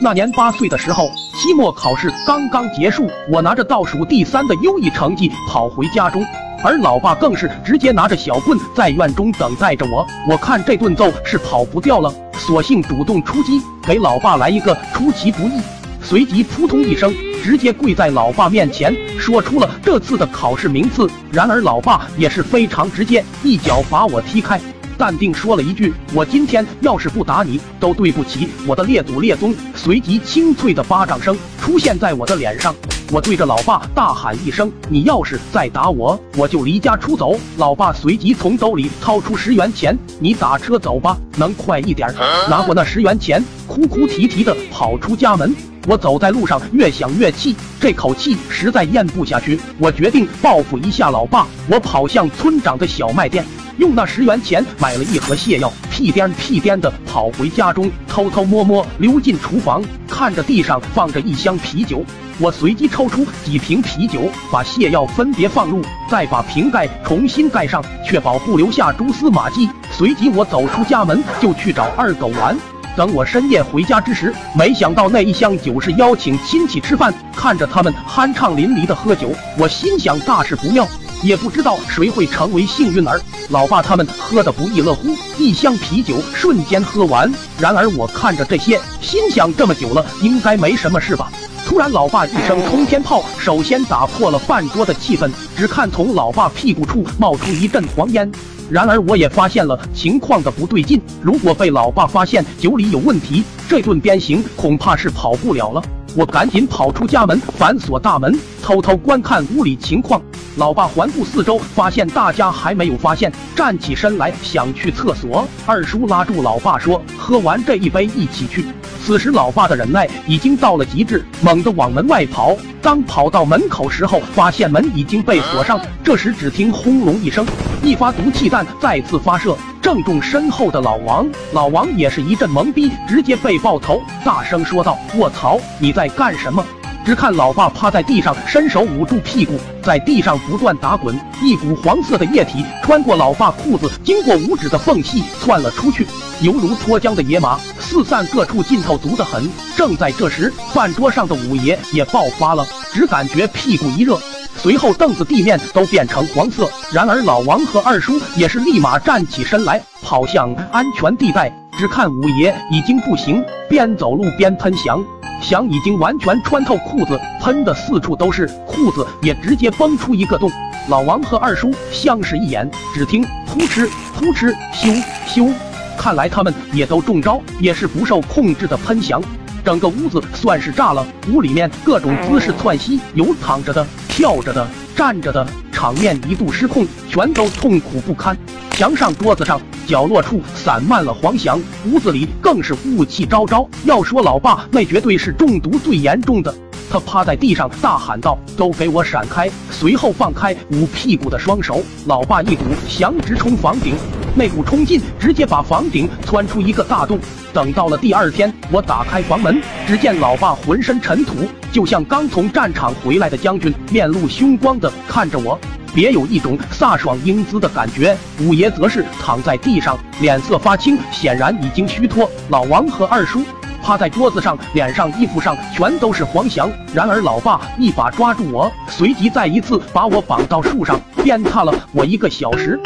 那年八岁的时候，期末考试刚刚结束，我拿着倒数第三的优异成绩跑回家中，而老爸更是直接拿着小棍在院中等待着我。我看这顿揍是跑不掉了，索性主动出击，给老爸来一个出其不意。随即扑通一声，直接跪在老爸面前，说出了这次的考试名次。然而老爸也是非常直接，一脚把我踢开。淡定说了一句：“我今天要是不打你，都对不起我的列祖列宗。”随即清脆的巴掌声出现在我的脸上，我对着老爸大喊一声：“你要是再打我，我就离家出走！”老爸随即从兜里掏出十元钱：“你打车走吧，能快一点。”拿过那十元钱，哭哭啼啼的跑出家门。我走在路上，越想越气，这口气实在咽不下去。我决定报复一下老爸。我跑向村长的小卖店。用那十元钱买了一盒泻药，屁颠屁颠的跑回家中，偷偷摸摸溜进厨房，看着地上放着一箱啤酒，我随即抽出几瓶啤酒，把泻药分别放入，再把瓶盖重新盖上，确保不留下蛛丝马迹。随即我走出家门，就去找二狗玩。等我深夜回家之时，没想到那一箱酒是邀请亲戚吃饭，看着他们酣畅淋漓的喝酒，我心想大事不妙。也不知道谁会成为幸运儿。老爸他们喝得不亦乐乎，一箱啤酒瞬间喝完。然而我看着这些，心想这么久了，应该没什么事吧。突然，老爸一声冲天炮，首先打破了饭桌的气氛。只看从老爸屁股处冒出一阵黄烟。然而我也发现了情况的不对劲，如果被老爸发现酒里有问题，这顿鞭刑恐怕是跑不了了。我赶紧跑出家门，反锁大门，偷偷观看屋里情况。老爸环顾四周，发现大家还没有发现，站起身来想去厕所。二叔拉住老爸说：“喝完这一杯一起去。”此时老爸的忍耐已经到了极致，猛地往门外跑。当跑到门口时候，发现门已经被锁上。这时只听轰隆一声，一发毒气弹再次发射，正中身后的老王。老王也是一阵懵逼，直接被爆头，大声说道：“卧槽，你在干什么？”只看老爸趴在地上，伸手捂住屁股，在地上不断打滚，一股黄色的液体穿过老爸裤子，经过五指的缝隙窜了出去，犹如脱缰的野马，四散各处，劲头足得很。正在这时，饭桌上的五爷也爆发了，只感觉屁股一热，随后凳子、地面都变成黄色。然而老王和二叔也是立马站起身来，跑向安全地带。只看五爷已经不行，边走路边喷翔。翔已经完全穿透裤子，喷的四处都是，裤子也直接崩出一个洞。老王和二叔相视一眼，只听扑哧扑哧咻咻，看来他们也都中招，也是不受控制的喷翔，整个屋子算是炸了。屋里面各种姿势窜稀，有躺着的、跳着的、站着的，场面一度失控，全都痛苦不堪。墙上、桌子上。角落处散漫了黄翔，屋子里更是雾气昭昭。要说老爸，那绝对是中毒最严重的。他趴在地上大喊道：“都给我闪开！”随后放开捂屁股的双手。老爸一股翔直冲房顶，那股冲劲直接把房顶窜出一个大洞。等到了第二天，我打开房门，只见老爸浑身尘土，就像刚从战场回来的将军，面露凶光的看着我。别有一种飒爽英姿的感觉。五爷则是躺在地上，脸色发青，显然已经虚脱。老王和二叔趴在桌子上，脸上、衣服上全都是黄翔。然而老爸一把抓住我，随即再一次把我绑到树上，鞭挞了我一个小时。